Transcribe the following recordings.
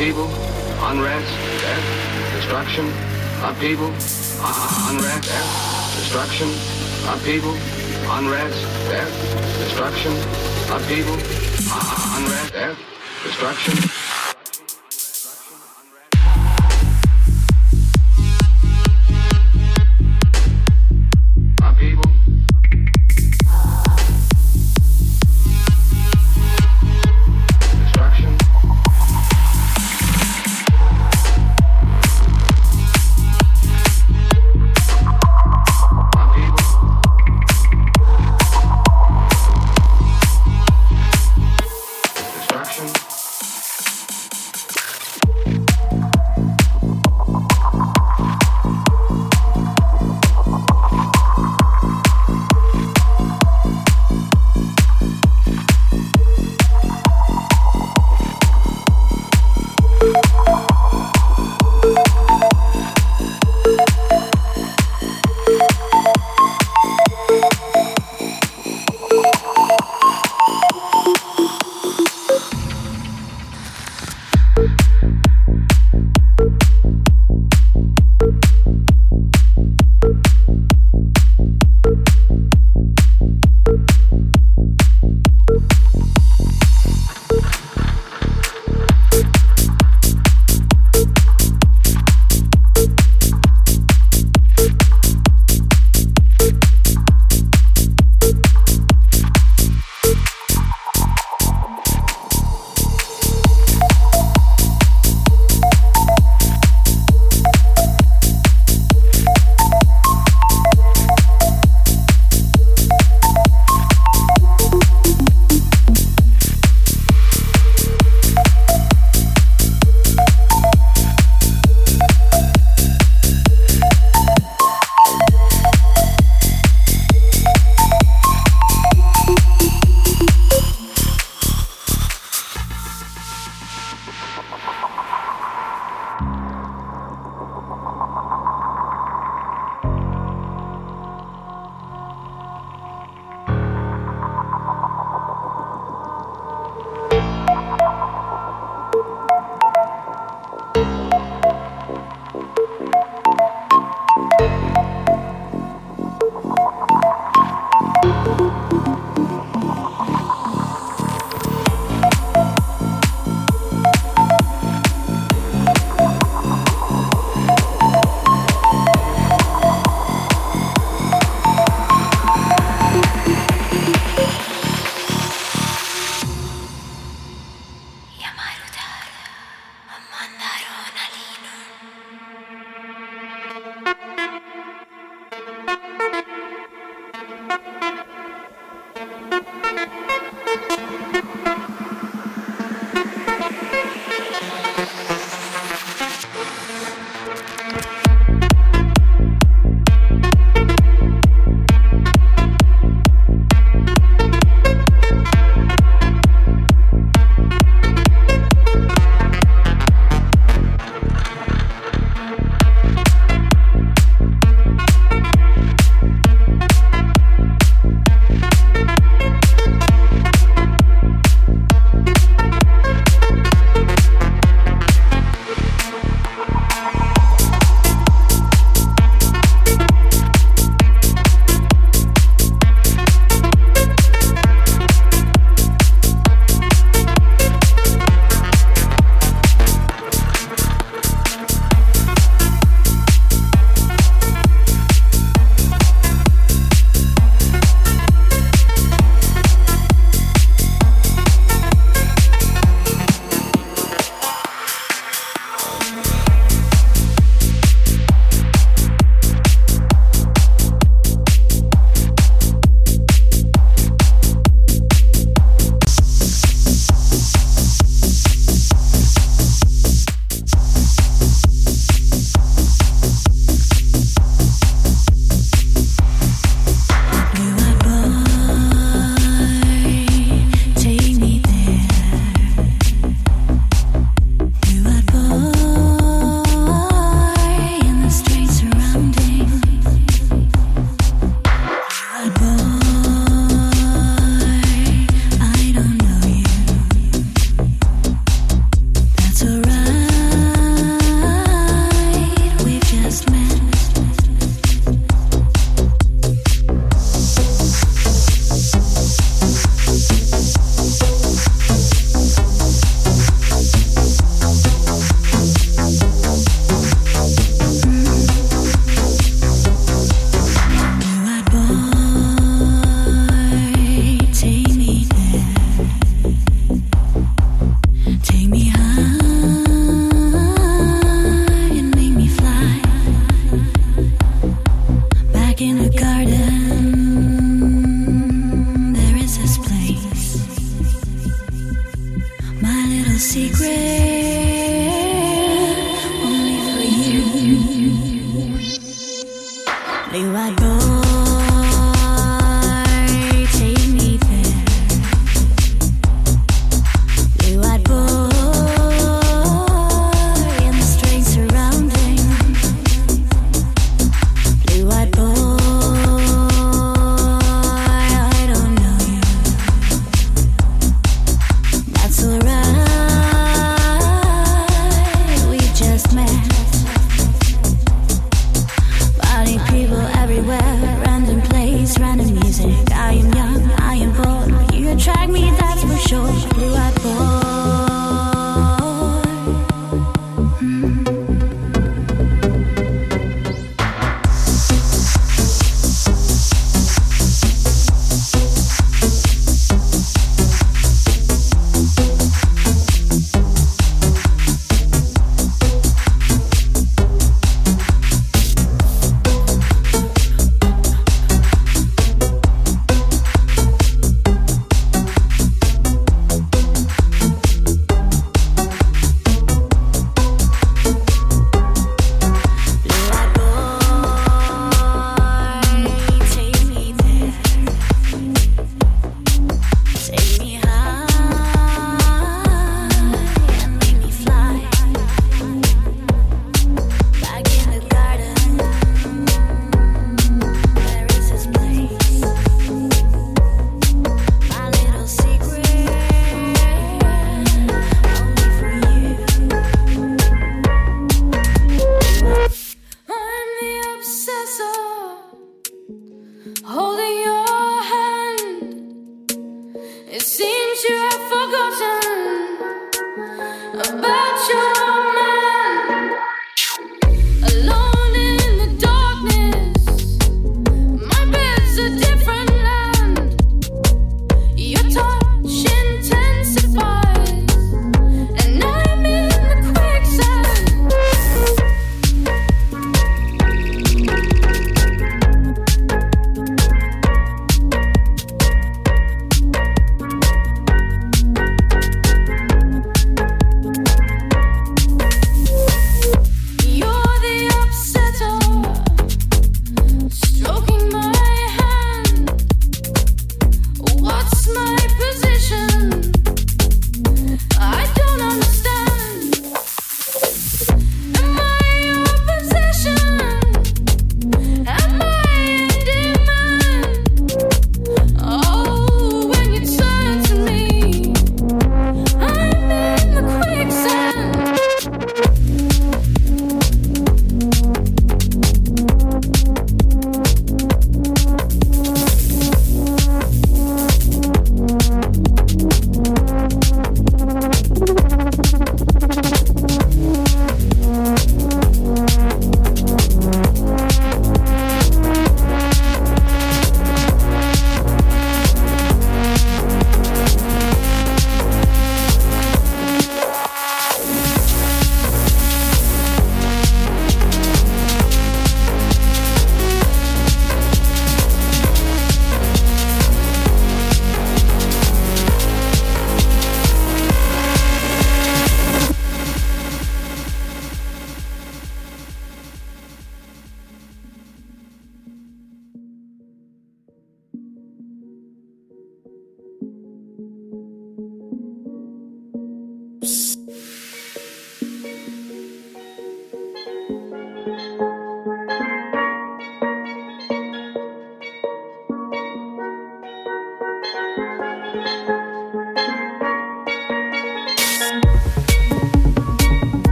upheaval, unrest, death, destruction, upheaval, uh, unrest, death, destruction, upheaval, unrest, death, destruction, upheaval, uh, unrest, death, destruction.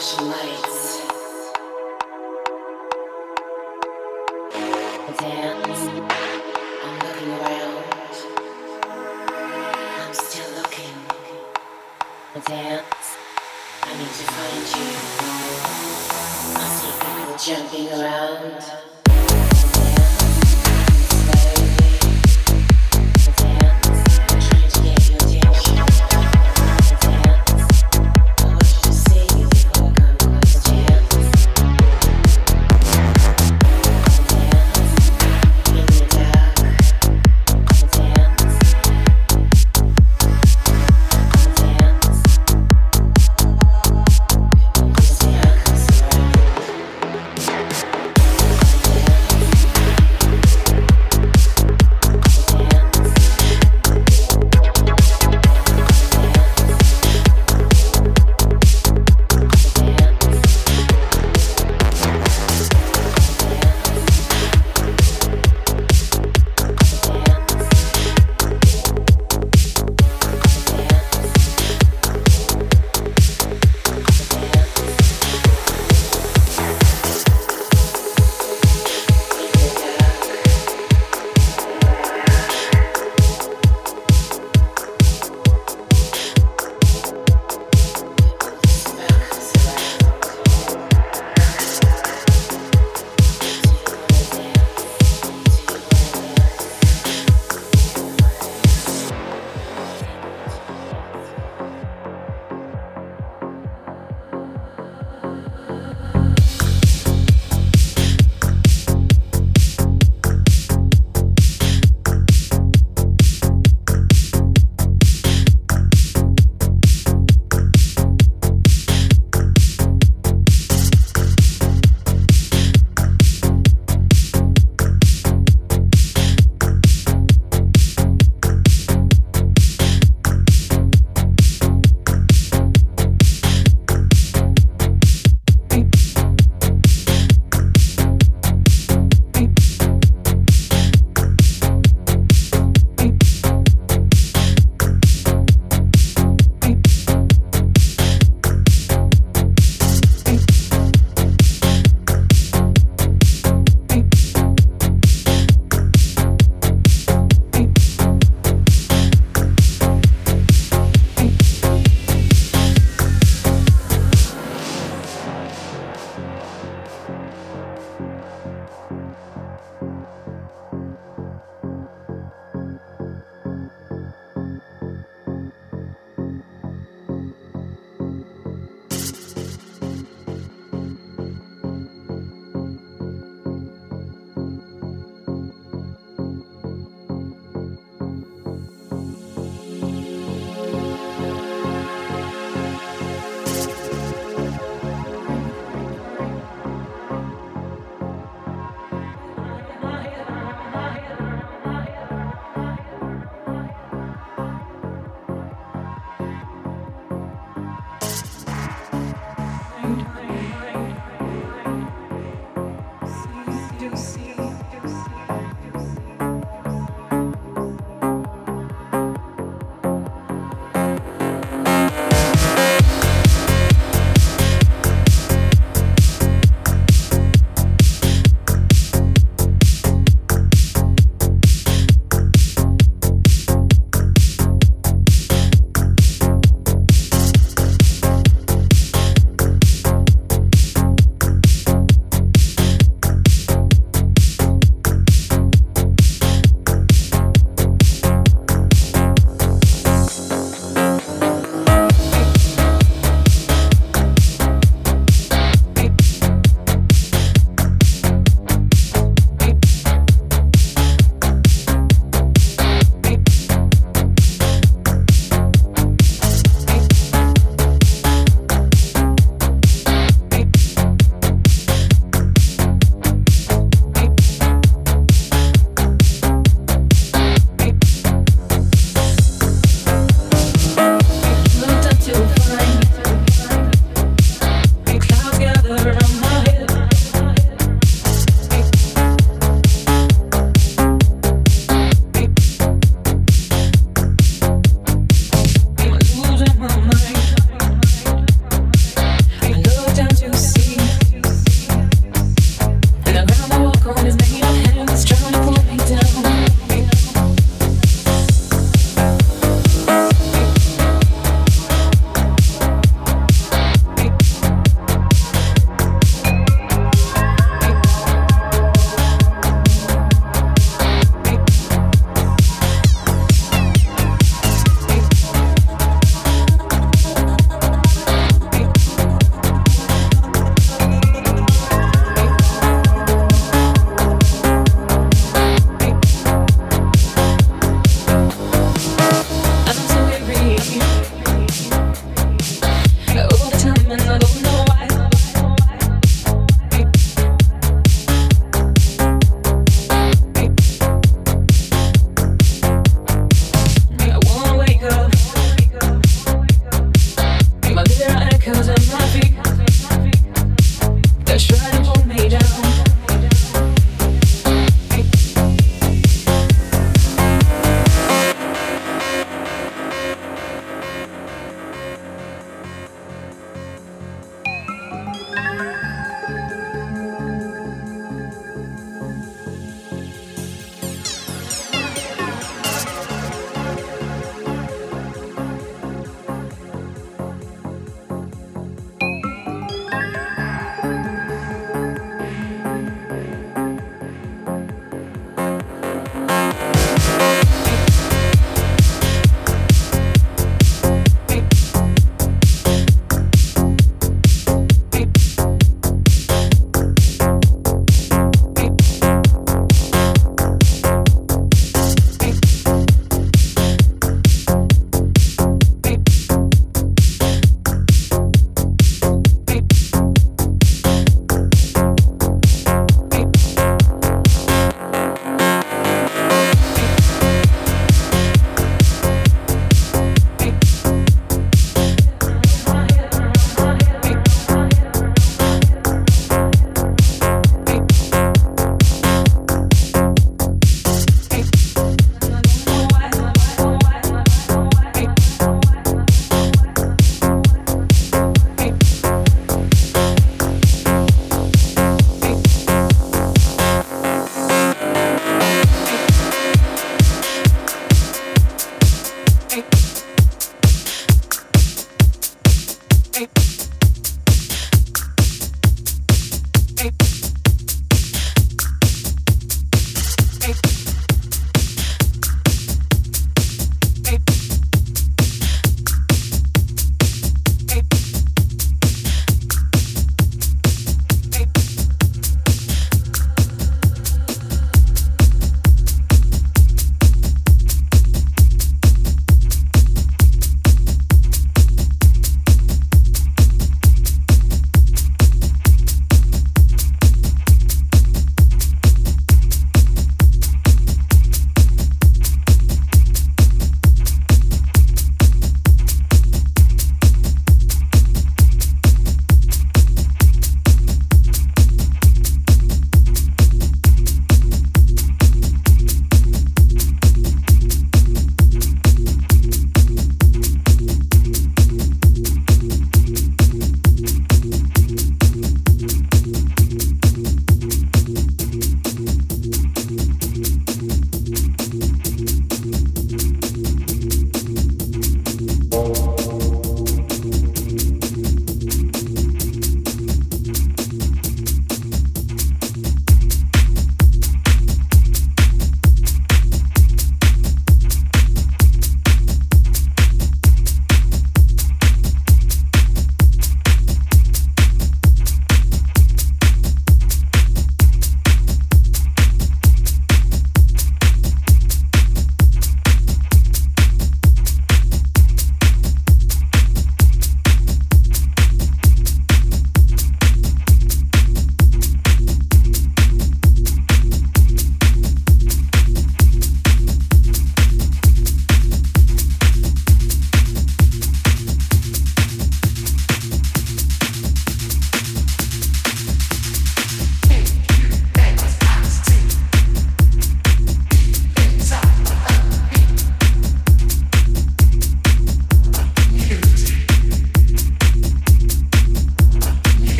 flashing lights.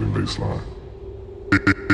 driving baseline.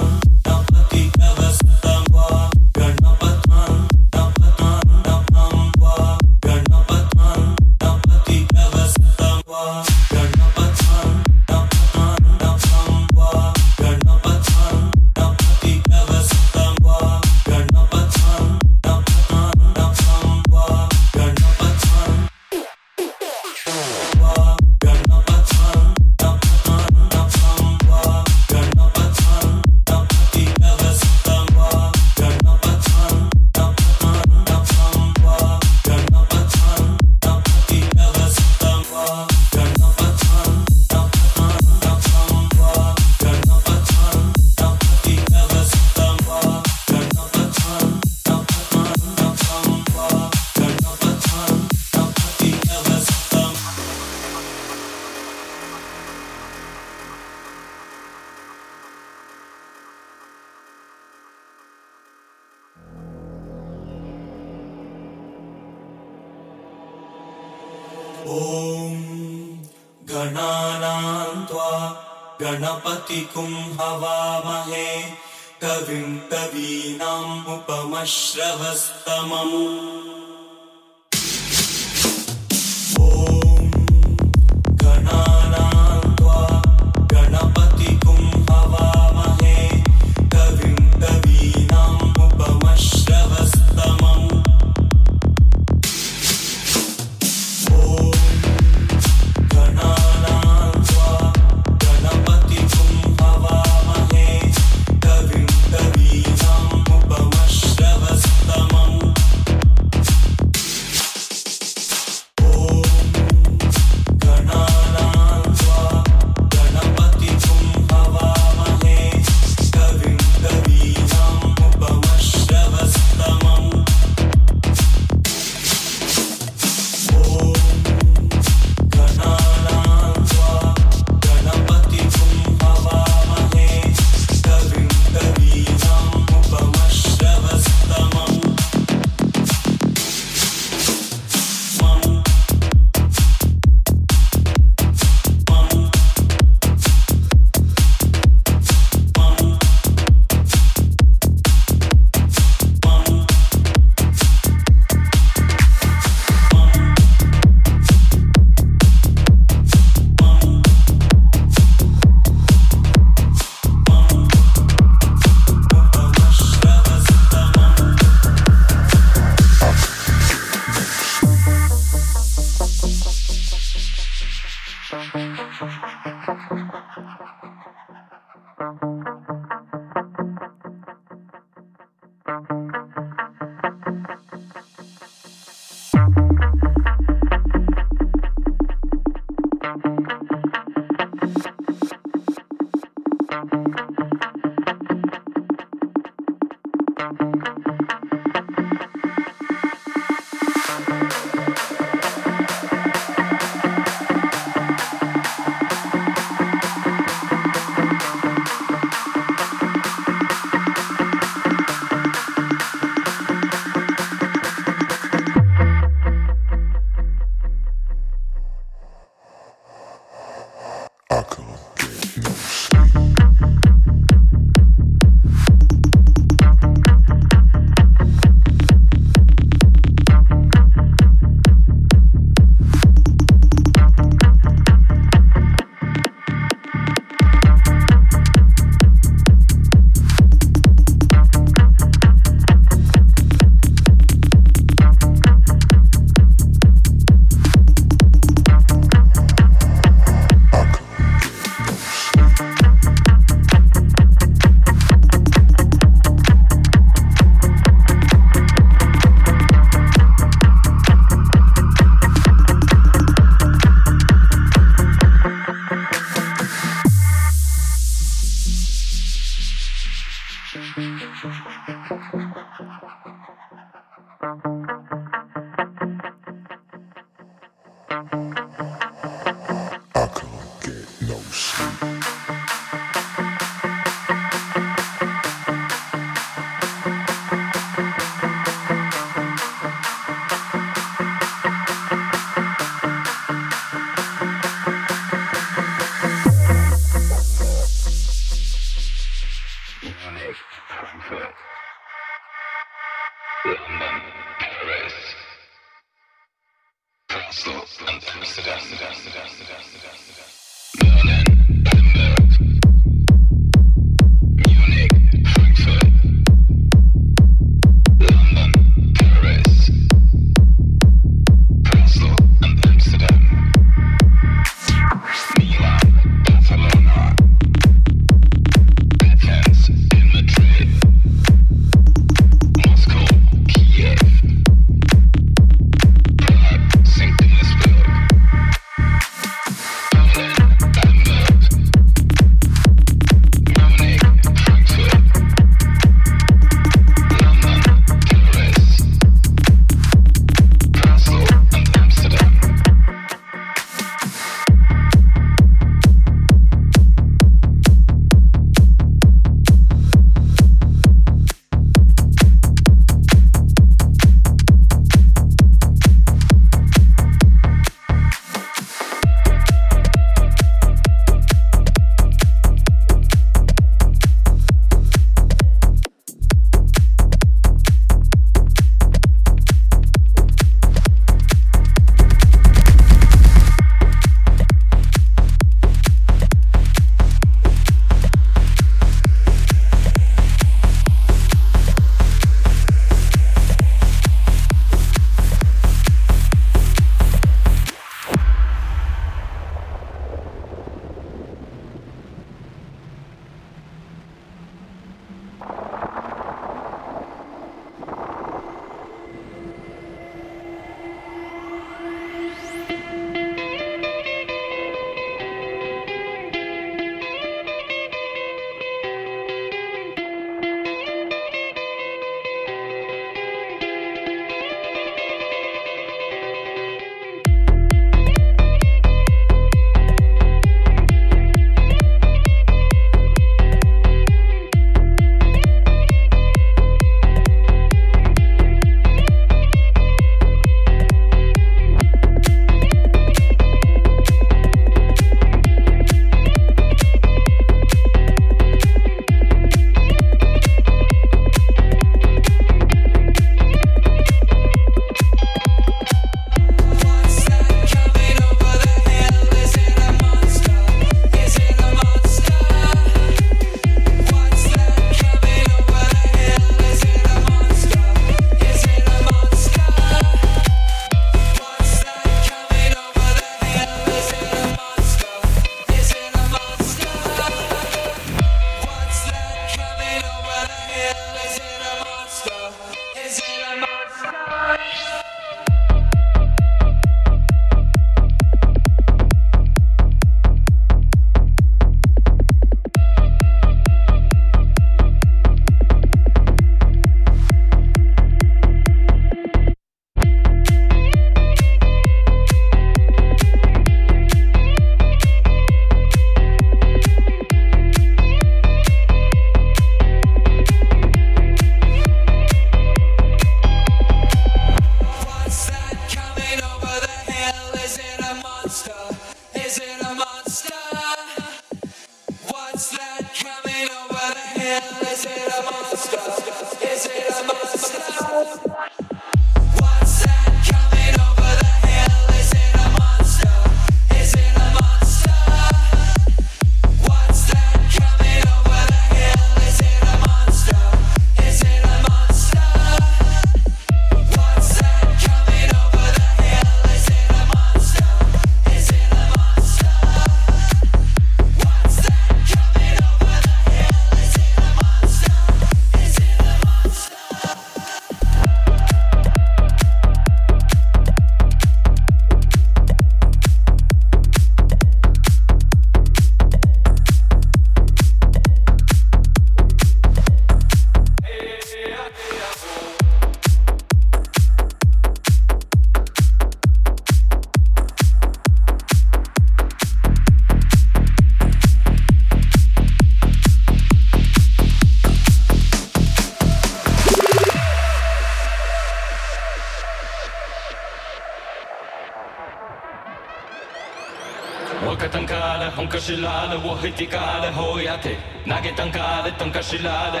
tirale, wohitikale, hoyate. Nagetankale, tonkashilale,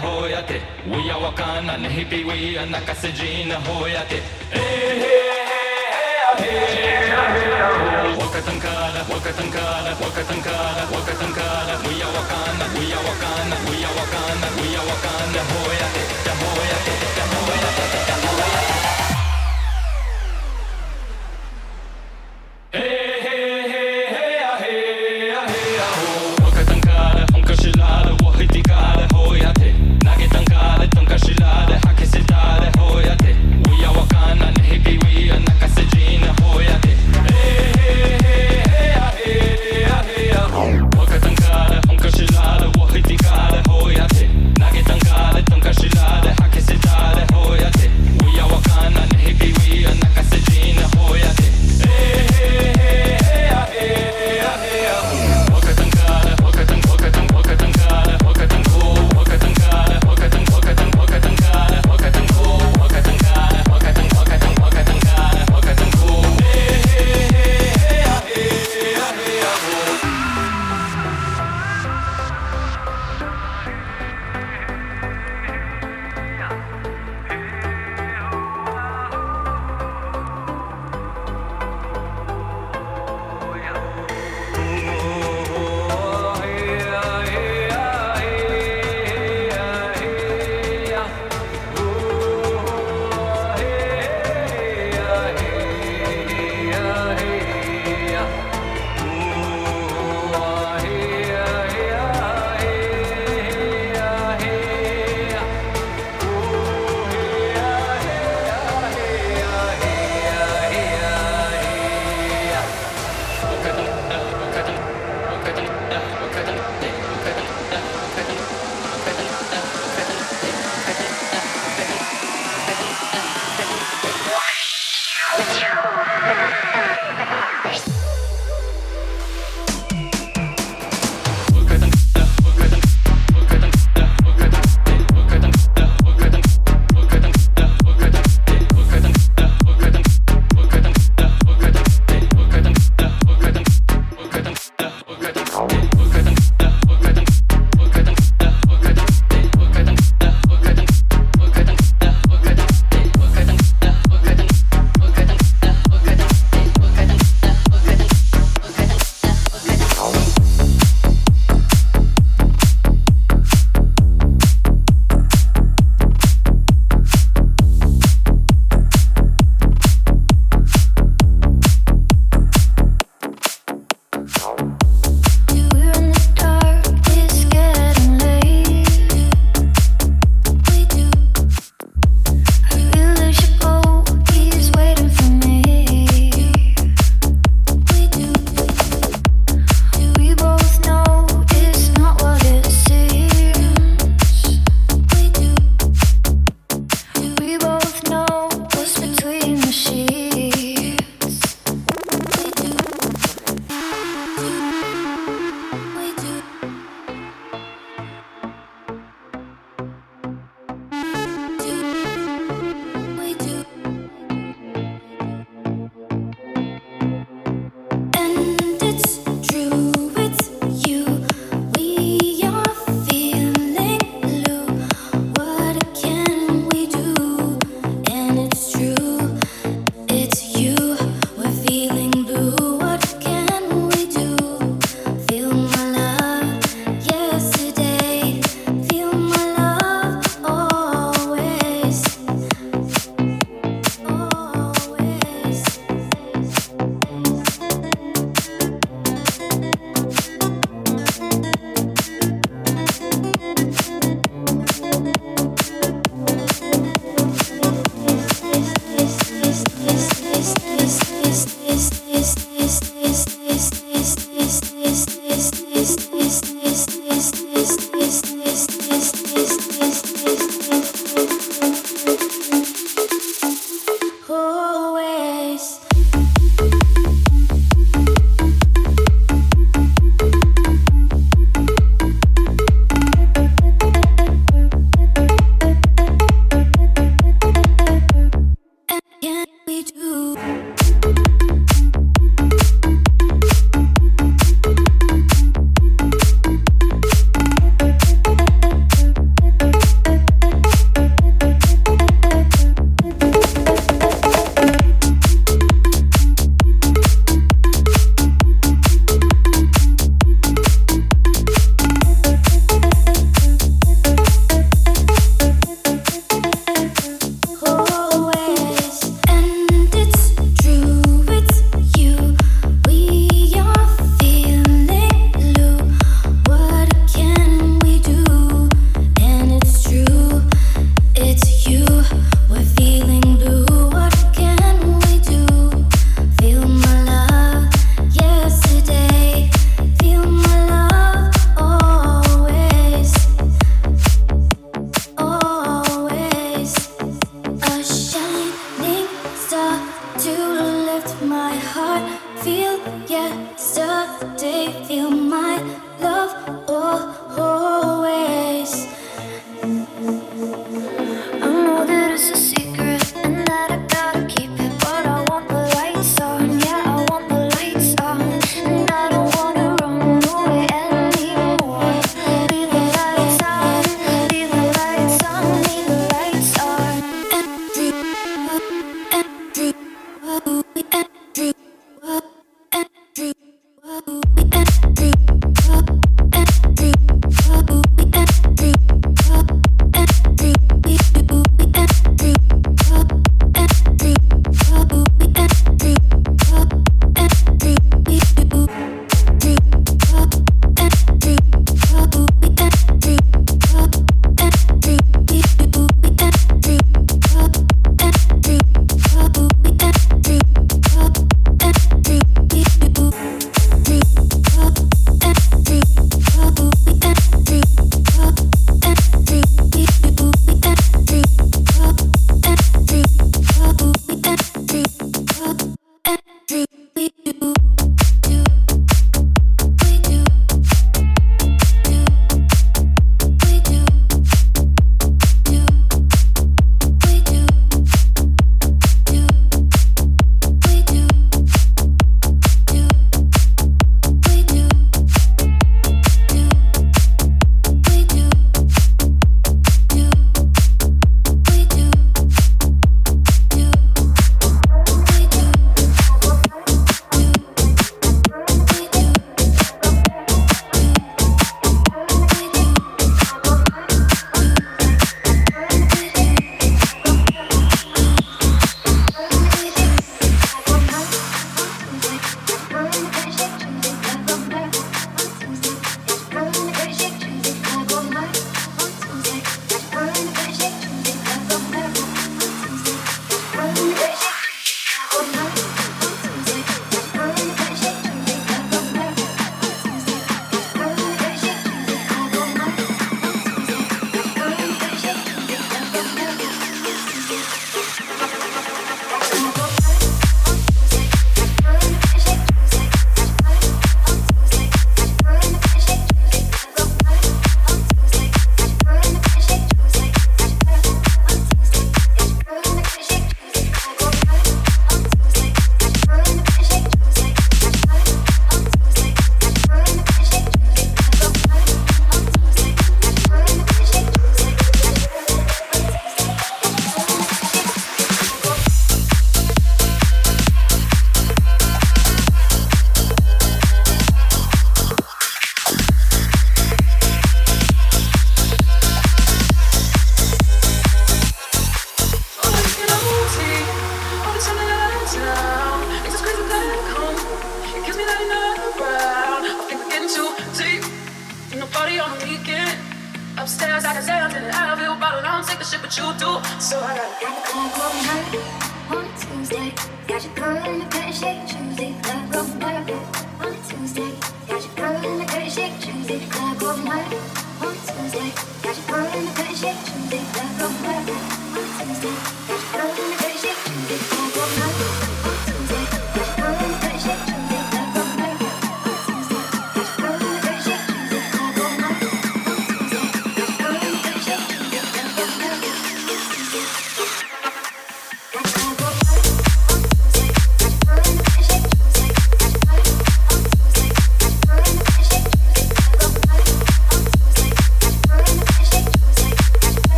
ho yate. We are wakana, nehipi, we are nakasejina, hoyate. Hey, hey, hey, hey, Wakatankala, wakatankala, wakatankala, wakatankala. We are wakana, we are wakana, we are wakana, we are wakana, hoyate.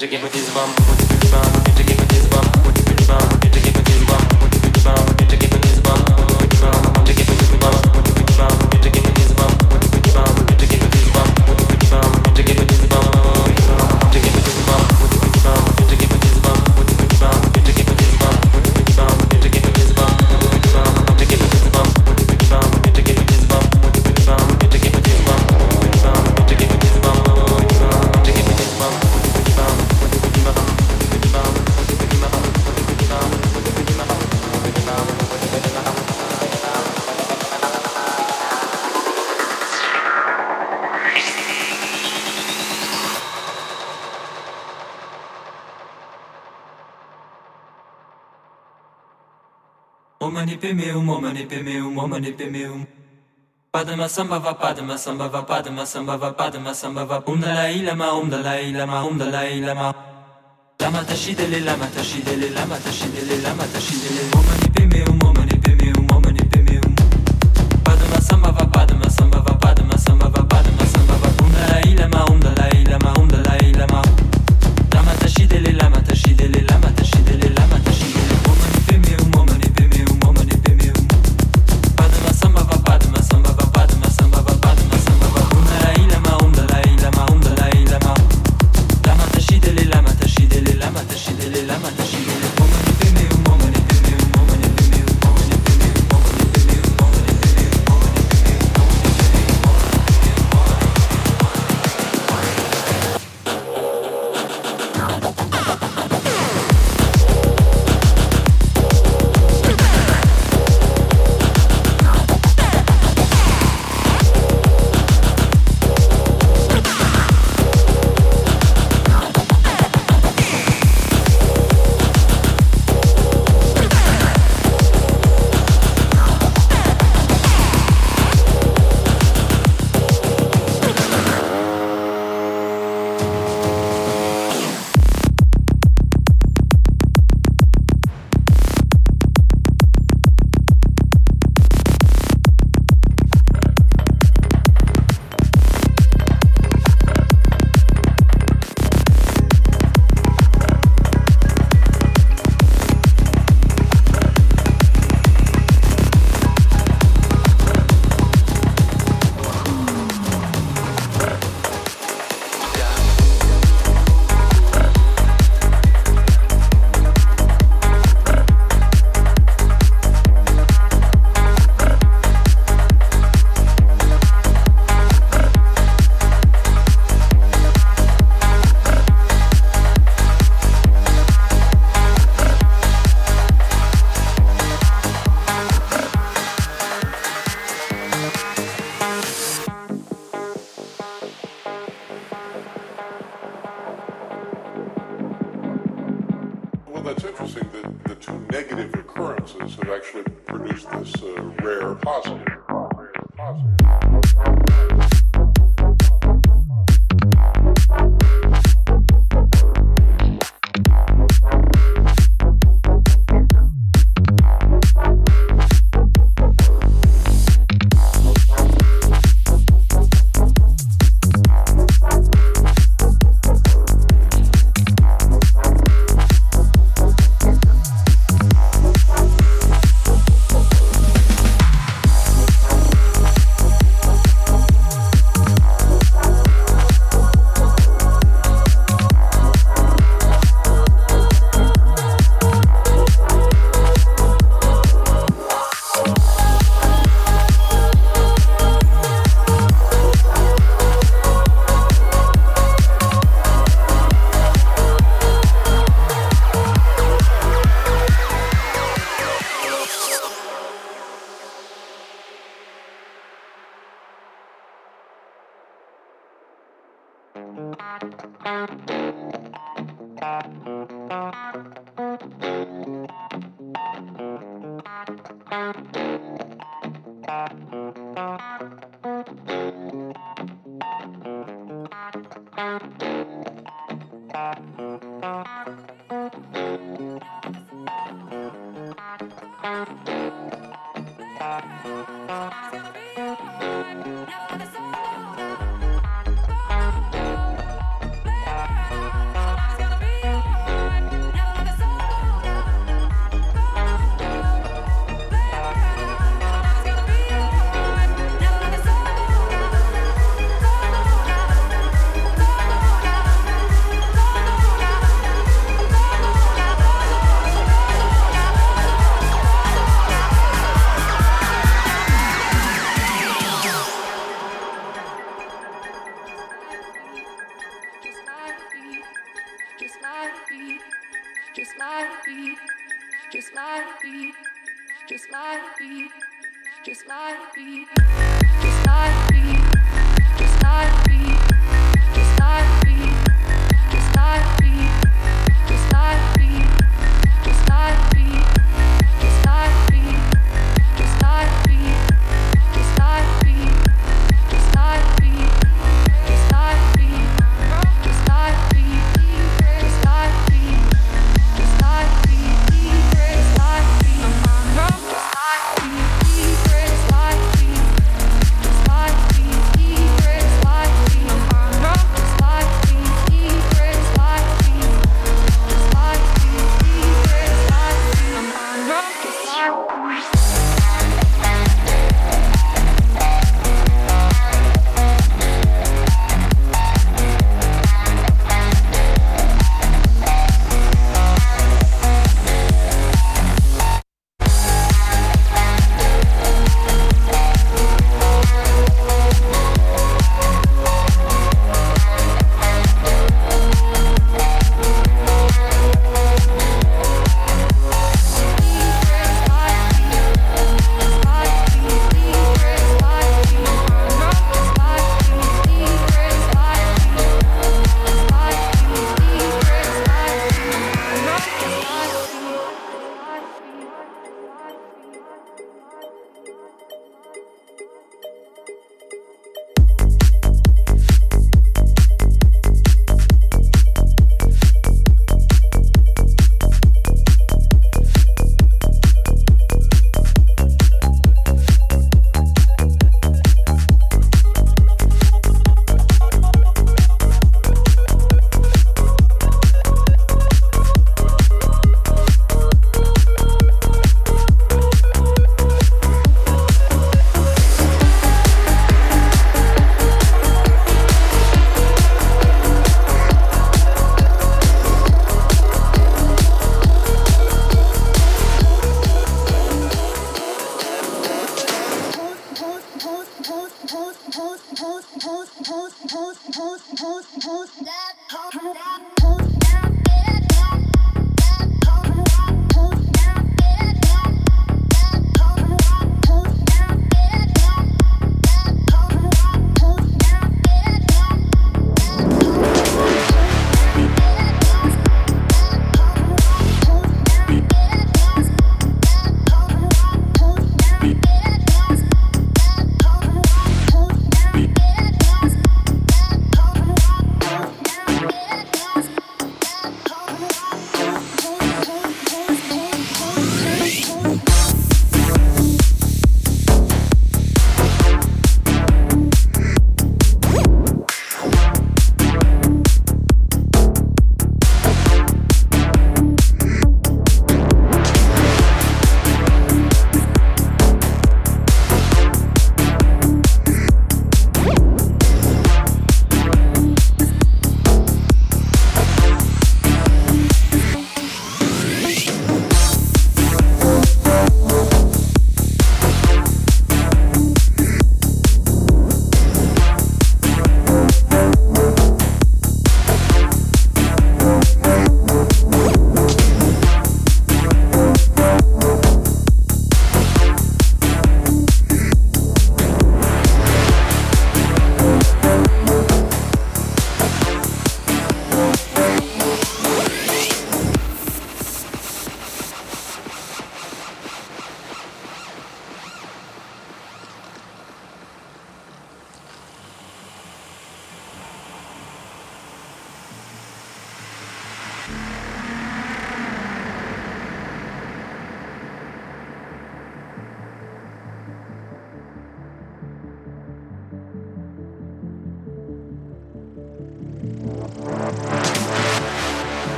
Bum, pemeum, omane pemeum. Padma sambhava, padma sambhava, padma sambhava, padma sambhava. Om um Dalai Lama, Om um Dalai Lama, Om um Dalai Lama. Lama tashidele, lama tashidele, lama tashidele, lama tashidele, omane pemeum.